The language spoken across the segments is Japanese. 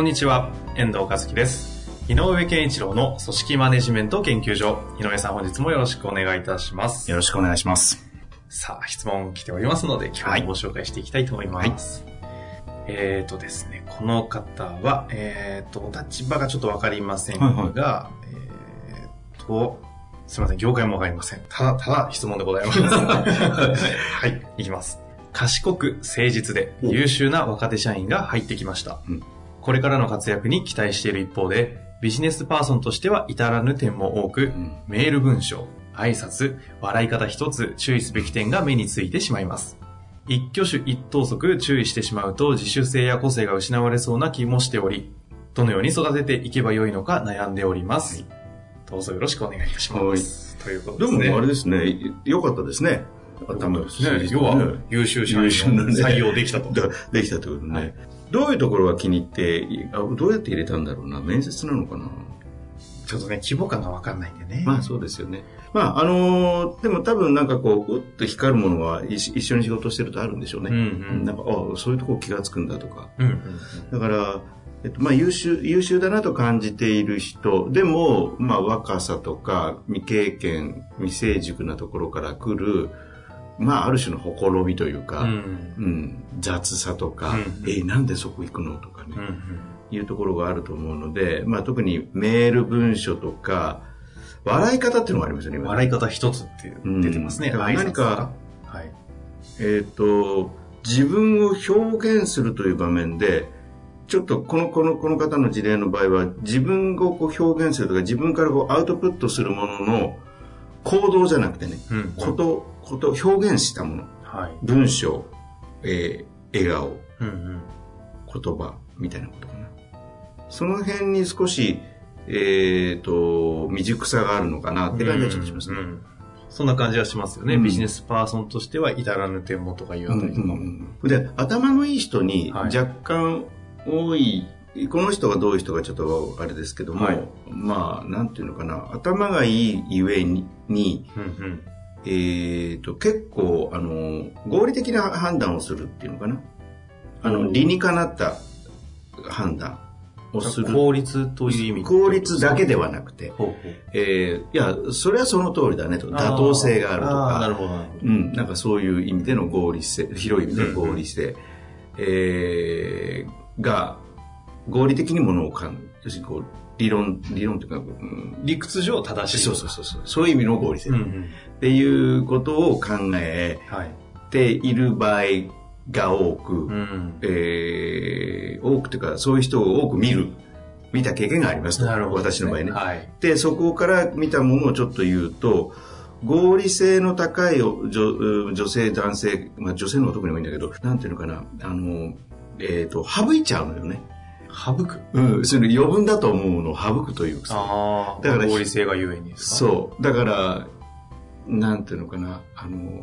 こんにちは、遠藤和樹です。井上健一郎の組織マネジメント研究所。井上さん本日もよろしくお願いいたします。よろしくお願いします。さあ、質問来ておりますので、今日もご紹介していきたいと思います。えーとですね、この方は、えーと、お立場がちょっとわかりませんが、はいえーと、すみません、業界もわかりません。ただ、ただ質問でございます。はい、いきます。賢く誠実で優秀な若手社員が入ってきました。うんこれからの活躍に期待している一方で、ビジネスパーソンとしては至らぬ点も多く、んメール文章、挨拶、笑い方一つ注意すべき点が目についてしまいます。一挙手一投足注意してしまうと自主性や個性が失われそうな気もしており、どのように育てていけばよいのか悩んでおります。どうぞよろしくお願いいたします。ということでですね。もあれですね、よかったですね。頭ですね。要は、優秀社員を優秀なね採用できたと。だできたってことね、はいどういうところが気に入ってあ、どうやって入れたんだろうな？面接なのかな？ちょっとね、規模感がわかんないんでね。まあそうですよね。まああのーでも多分なんかこう、うっと光るものは一一緒に仕事してるとあるんでしょうね。うんうんなんか、あそういうところ気がつくんだとか。うんうんだから、えっと、まあ、優秀、優秀だなと感じている人、でも、まあ、若さとか、未経験、未成熟なところから来る、まあ、ある種のほころびというか、ううん、ん。雑さとか、うんえ、なんでそこ行くのとかね、いうところがあると思うので、まあ、特にメール文書とか、笑い方っていうのがありますよね、今笑い方一つって出てますね。うん何かはい。えっ、と、自分を表現するという場面で、ちょっとこの、この、この方の事例の場合は、自分をこう表現するとか、自分からこうアウトプットするものの行動じゃなくてね、うんこと、こと、表現したもの、はい。文章、えー笑顔、うんうん。言葉、みたいなことかな。その辺に少し、えっ、と、未熟さがあるのかなって感じはちょっとしますね。うんうんそんな感じはしますよね。うんビジネスパーソンとしては至らぬ点もとかいうあたりとかも。で頭のいい人にはい若干多い、この人がどういう人かちょっとあれですけども、はいまあなんていうのかな頭がいいゆえにに、うんうんえー、と結構あの合理的な判断をするっていうのかな？あの理にかなった判断をする。効率という意味。効率だけではなくて、ほえーいやそれはその通りだねと。妥当性があるとか。なるほど。うん、なんかそういう意味での合理性、広い意味での合理性、えーが、合理的にものを感要するにこう、理論、理論というか、うん、理屈上正しい。そうそうそうそう、そういう意味の合理性、っうんうん。ていうことを考えはい。ている場合が多く、うん。えー多くというか、そういう人を多く見る、見た経験がありますと、なるほどね。私の場合ね。はい。で、そこから見たものをちょっと言うと、合理性の高い女女性、男性、まあ女性の方が特に多いんだけど、なんていうのかな、あの、えっ、と、省いちゃうのよね。省く。うん、その余分だと思うのを省くというか。だから合理性がゆえにそう。だから、なんていうのかな、あの、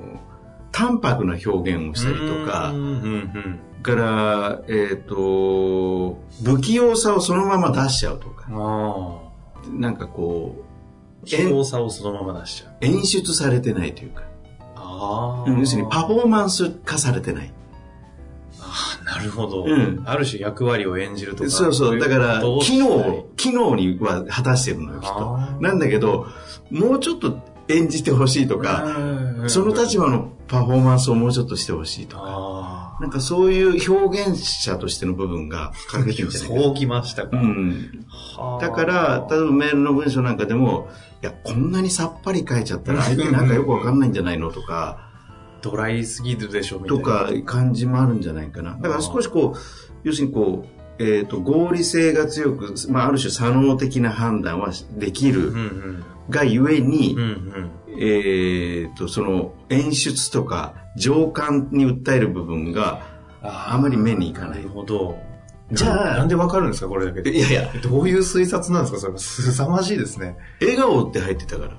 淡白な表現をしたりとかうん、うんうん。から、えっ、と、不器用さをそのまま出しちゃうとか、あなんかこあ。希望さをそのまま出しちゃう。う、演出されてないというか、ああ。要するにパフォーマンス化されてない。なるほど。うんある種役割を演じるとか。そうそう。だから、機能、機能には果たしてるのよ、きっとなんだけど、もうちょっと演じてほしいとか、その立場のパフォーマンスをもうちょっとしてほしいとか、あなんかそういう表現者としての部分が欠けてるそうきましたか。な。うん。はあだから、例えばメールの文章なんかでも、いや、こんなにさっぱり書いちゃったら相手なんかよくわかんないんじゃないのとか、ドライすぎるでしょ、みたいな。とか感じもあるんじゃないかな。だから少しこう、要するにこう、えっ、と、合理性が強く、まあ、ある種左脳的な判断はできる。がゆえに、うんうん。えっ、と、その演出とか情感に訴える部分が、ああまり目にいかないなるほど。じゃあななんでわかるんですかこれだけで。いやいや、どういう推察なんですかそれ。すさまじいですね。笑顔って入ってたから。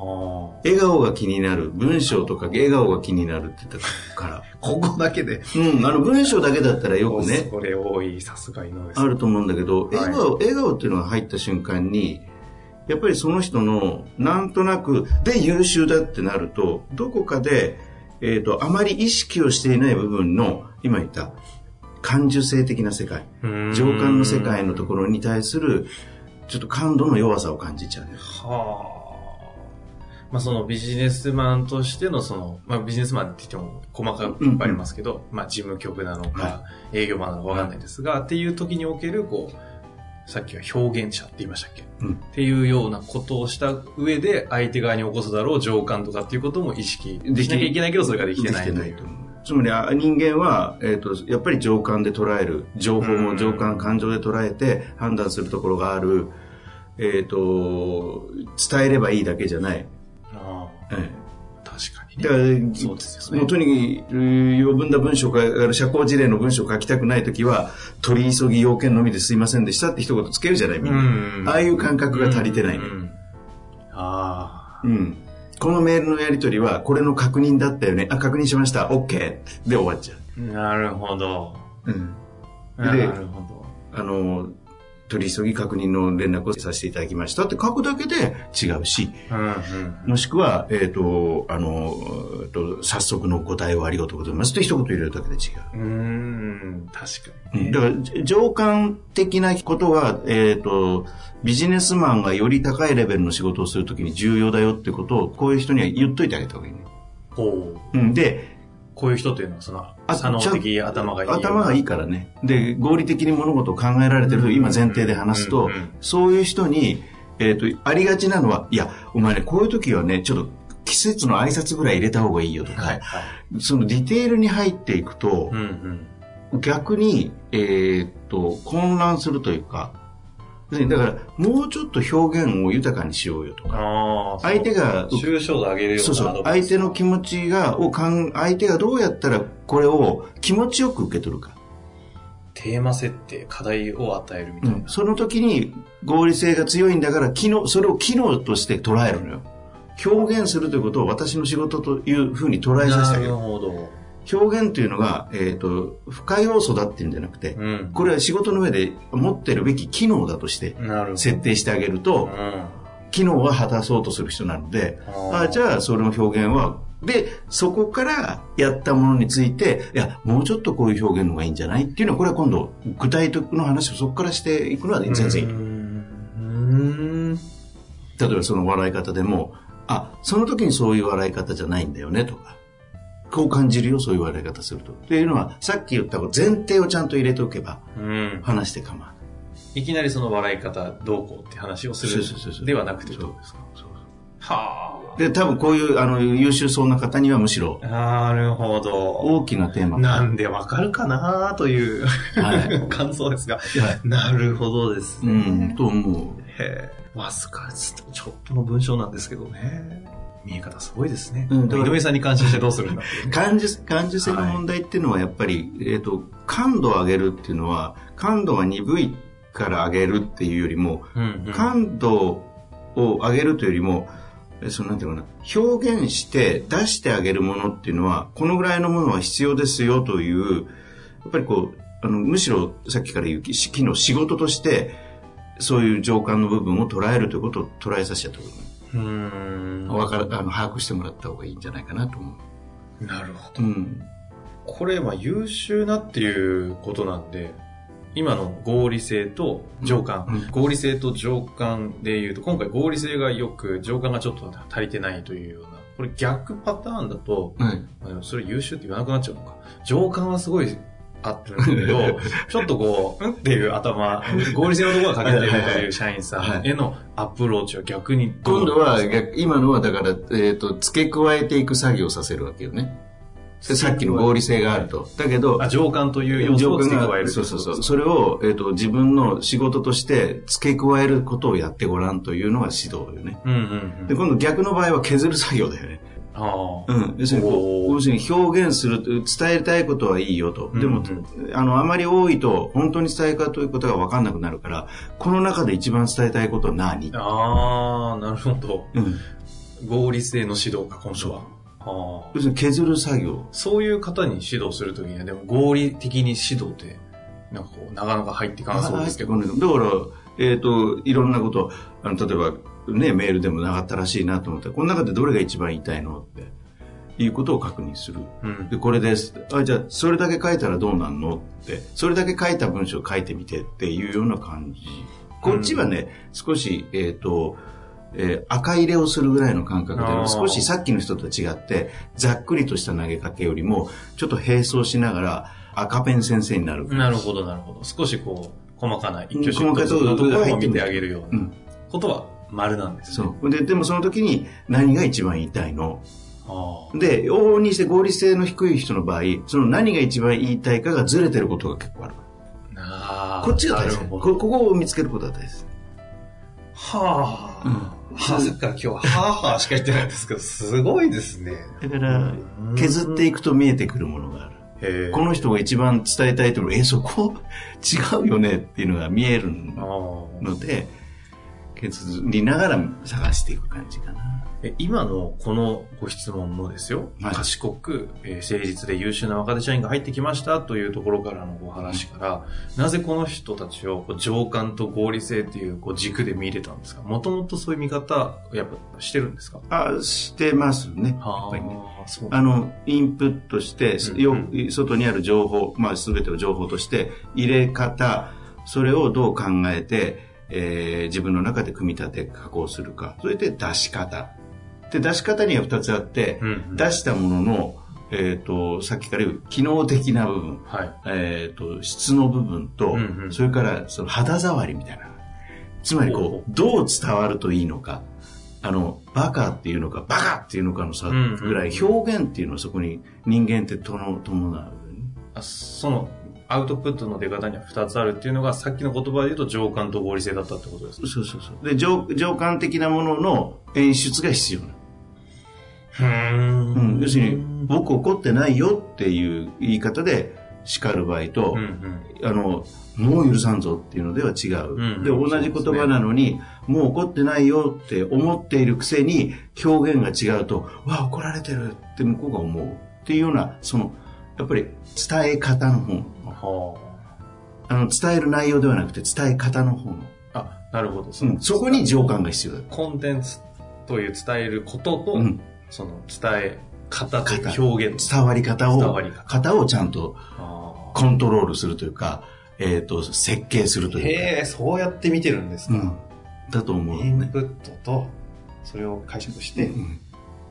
は笑顔が気になる。文章とか笑顔が気になるって言ったから。あ。ここだけで。うん、あの文章だけだったらよくね、それ多い、さすが井上。あると思うんだけど、はい笑顔、笑顔っていうのが入った瞬間に、やっぱりその人の、なんとなく、で優秀だってなると、どこかで、えっ、と、あまり意識をしていない部分の、今言った、感受性的な世界、情感の世界のところに対する、ちょっと感度の弱さを感じちゃうね。はあ。まあそのビジネスマンとしてのその、まあビジネスマンって言っても細かくいっぱいありますけど、まあ事務局なのか、は営業マンなのかわかんないですが、っていう時におけるこう、さっきは表現者って言いましたっけ、うん。っていうようなことをした上で相手側に起こすだろう情感とかっていうことも意識できしなきゃいけないけどそれができてないといつまりあ人間は、えー、とやっぱり情感で捉える情報も情感感情で捉えて判断するところがある、えー、と伝えればいいだけじゃない、あえ。あ確かえだかにね。らそうですよね。とにかく余分な文章か社交辞令の文章を書きたくないときは取り急ぎ要件のみですいませんでしたって一言つけるじゃないみんな、うん。ああいう感覚が足りてないね、うん。あうん。このメールのやり取りはこれの確認だったよね。あ確認しました。OK で終わっちゃあ、なるほど。う、うん。なでるほど。あの、取り急ぎ確認の連絡をさせていただきましたって書くだけで違うし、もしくは、えっ、と、あの、えーと、早速のお答えをありがとうございますって一言入れるだけで違う。うーん、確かにね。だから、じ情感的なことは、えっ、と、ビジネスマンがより高いレベルの仕事をするときに重要だよってことを、こういう人には言っといてあげた方がいいね。こう、うん、で、こういう人というのは、その、あ左脳的頭がいい。頭がいいからね。で、合理的に物事を考えられてると、今前提で話すとそういう人に、えっ、と、ありがちなのは、いや、お前ね、こういう時はね、ちょっと季節の挨拶ぐらい入れた方がいいよとか、はい、はい。そのディテールに入っていくとう、んうん。逆に、えっ、と、混乱するというか、要するにだから、もうちょっと表現を豊かにしようよとか、ああ、相手が抽象度上げるような相手の気持ちが、をかん、相手がどうやったらこれを気持ちよく受け取るか。テーマ設定、課題を与えるみたいな。その時に合理性が強いんだから、機能、それを機能として捉えるのよ。表現するということを私の仕事というふうに捉えさせてあげる。なるほど。表現というのが、えっ、と、不可要素だっていうんじゃなくて、うん。これは仕事の上で持ってるべき機能だとして。設定してあげると、うん。機能は果たそうとする人なので、あーあじゃあその表現は、で、そこからやったものについて、いや、もうちょっとこういう表現の方がいいんじゃないっていうのは、これは今度、具体的な話をそこからしていくのは全然いい。うーん。例えばその笑い方でも、あ、その時にそういう笑い方じゃないんだよねとか、こう感じるよ、そういう笑い方すると。っていうのは、さっき言った前提をちゃんと入れておけば、うん。話して構わない。いきなりその笑い方どうこうって話をするではなくてそうどうですか？そうはで、多分こういう、あの、優秀そうな方にはむしろ、あ。なるほど。大きなテーマなんでわかるかなという、はい 感想ですが。はいなるほどですうね。ん、と思う。へえ。わずかちょっとの文章なんですけどね。見え方すごいですね。うん井上さんに感心してどうするんだ感受感受性の問題っていうのはやっぱり、えっ、と、感度を上げるっていうのは、感度が鈍いから上げるっていうよりも、うんうん。感度を上げるというよりも、えそのなんていうのかな、表現して出してあげるものっていうのは、このぐらいのものは必要ですよという、やっぱりこう、あの、むしろさっきから言う、機機能仕事として、そういう情感の部分を捉えるということを捉えさせちゃったことうーん。わかる、あの、把握してもらった方がいいんじゃないかなと思う。なるほど。うん。これ、まあ、優秀なっていうことなんで、今の合理性と情感、うん合理性と情感で言うと、今回合理性がよく、情感がちょっと足りてないというような、これ逆パターンだと、はい。それ優秀って言わなくなっちゃうのか。情感はすごいあってるんだけど、ちょっとこう、うん？っていう頭、合理性のところが欠けてるという社員さんへのアプローチは逆に今度は逆、今のはだから、えっ、と、付け加えていく作業をさせるわけよね。でさっきの合理性があると。だけど、あ、情感という要素を付け加える。そうそうそう。それを、えっ、と、自分の仕事として付け加えることをやってごらんというのが指導よね。うんうんうん。で、今度逆の場合は削る作業だよね。うん。要するにこう、要するに表現する、伝えたいことはいいよと。でも、うんあの、あまり多いと、本当に伝え方ということが分かんなくなるから、この中で一番伝えたいことは何？ああ、なるほど。うん。合理性の指導か、今度は。ああ要するに削る作業。そういう方に指導するときには、でも合理的に指導って、なんかこう、なかなか入っていかなそうですけど。だから、えっ、と、いろんなこと、あの、例えば、ね、メールでもなかったらしいなと思ったら、この中でどれが一番言いたいのって、いうことを確認する。うん。で、これです。あ、じゃあ、それだけ書いたらどうなんのって、それだけ書いた文章を書いてみてっていうような感じ。こっちはね、少し、えっ、と、えー赤入れをするぐらいの感覚で少しさっきの人と違って、ざっくりとした投げかけよりも、ちょっと並走しながら、赤ペン先生になる。なるほど、なるほど。少しこう、細かな一挙手一投足のところを見てあげるようう。なんことは丸なんですね。そう。で、でもその時に何が一番言いたいの？あで、往々にして合理性の低い人の場合、その何が一番言いたいかがずれてることが結構ある。あ。こっちが大事。なるほど。こここを見つけることが大事です。はあ。うんはあ、さっきから今日は、はあはあしか言ってないんですけど、すごいですね。だから、削っていくと見えてくるものがある。この人が一番伝えたいところ、え、そこ違うよねっていうのが見えるので、削りながら探していく感じかな。え今のこのご質問もですよ、はい。賢く、えー誠実で優秀な若手社員が入ってきましたというところからのお話から、なぜこの人たちをこう情感と合理性っていうこう軸で見れたんですか？もともとそういう見方、やっぱしてるんですか？あ、してますね。やっぱりね。あの、インプットして、うん。よ外にある情報、まあ全てを情報として入れ方、それをどう考えて、えー自分の中で組み立て、加工するか。それで出し方。で、出し方には2つあって、うんうん出したものの、えっ、と、さっきから言う機能的な部分、はい。えっ、と、質の部分と、うんうんそれからその肌触りみたいな。つまりこう、どう伝わるといいのか。あの、バカっていうのか、バカっていうのかの差うんうんぐらい、表現っていうのはそこに人間ってとの伴う、ね。あその、アウトプットの出方には2つあるっていうのが、さっきの言葉で言うと情感と合理性だったってことですかそうそうそう。で、情情感的なものの演出が必要なの。うーうん。要するに、僕怒ってないよっていう言い方で叱る場合と、うんうん。あの、もう許さんぞっていうのでは違う。うんで、同じ言葉なのに、もう怒ってないよって思っているくせに、表現が違うと、わあ、怒られてるって向こうが思う。っていうような、その、やっぱり伝え方の方。はあの、伝える内容ではなくて伝え方の方の。あ。あ、なるほど。うん、そこに情感が必要だ。コンテンツという伝えることと、うん。その伝え方という表現伝わり方を、伝わり方型をちゃんとあコントロールするというか、えっ、と、設計するとーいうか。へえ、そうやって見てるんですか。うん。だと思うね。インプットと、それを解釈して、うん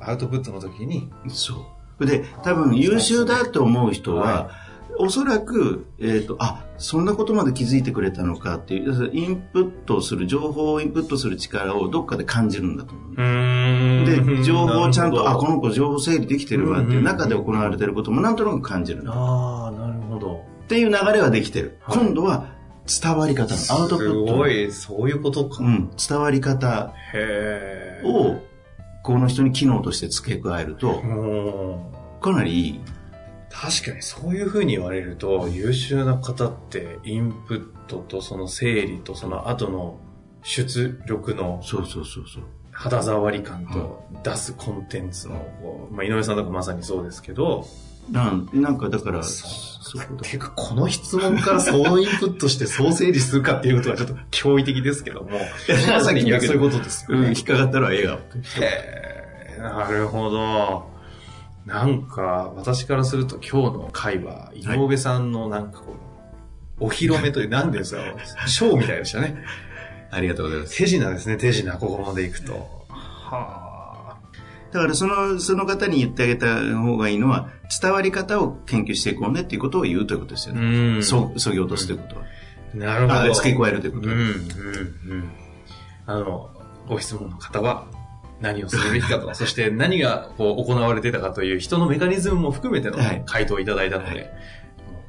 アウトプットの時に、そう。で、多分優秀だと思う人は、はおそらく、えっ、と、あ、そんなことまで気づいてくれたのかっていう、インプットする、情報をインプットする力をどっかで感じるんだと思う。うんで、情報をちゃんと、あ、この、の子情報整理できてるわっていう中で行われてることもなんとなく感じるんだ。っああ、なるほど。ていう流れはできてる。はい今度は伝わり方のアウトプット。すごい、そういうことか。うん、伝わり方。を、この人に機能として付け加えると、かなりいい。確かにそういうふうに言われると、優秀な方って、インプットとその整理とその後の出力のそうそうそうそう。肌触り感と出すコンテンツの、まあ、井上さんとかまさにそうですけど、なんなんかだから、ていうか、この質問からそうインプットしてそう整理するかっていうことはちょっと驚異的ですけども、まさにそういうことですようん、ね。引っかかったら笑顔。へーなるほど。なんか、私からすると今日の会は、井上さんのなんかこう、お披露目という、なんでですか、ショーみたいでしたね。ありがとうございます。手品ですね、手品、ここまで行くと。はだからその、その方に言ってあげた方がいいのは、伝わり方を研究していこうねっていうことを言うということですよあ。ね。んそ、そぎ落とすということは。なるほど。あ付け加えるということうん、うん、うん。あの、ご質問の方は、何をするべきかと、そして何がこう行われてたかという人のメカニズムも含めてのはい回答をいただいたので、はい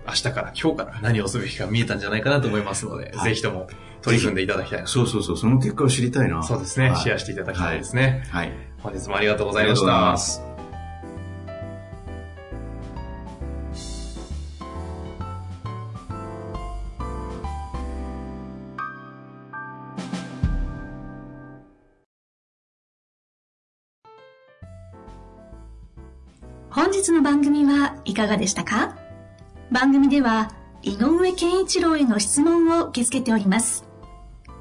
明日から今日から何をすべきか見えたんじゃないかなと思いますので、はいぜひとも取り組んでいただきたい。そうそうそう、その結果を知りたいな。そうですね、はい、シェアしていただきたいですね。はい。はい、本日もありがとうございました。本日の番組はいかがでしたか？番組では井上健一郎への質問を受け付けております。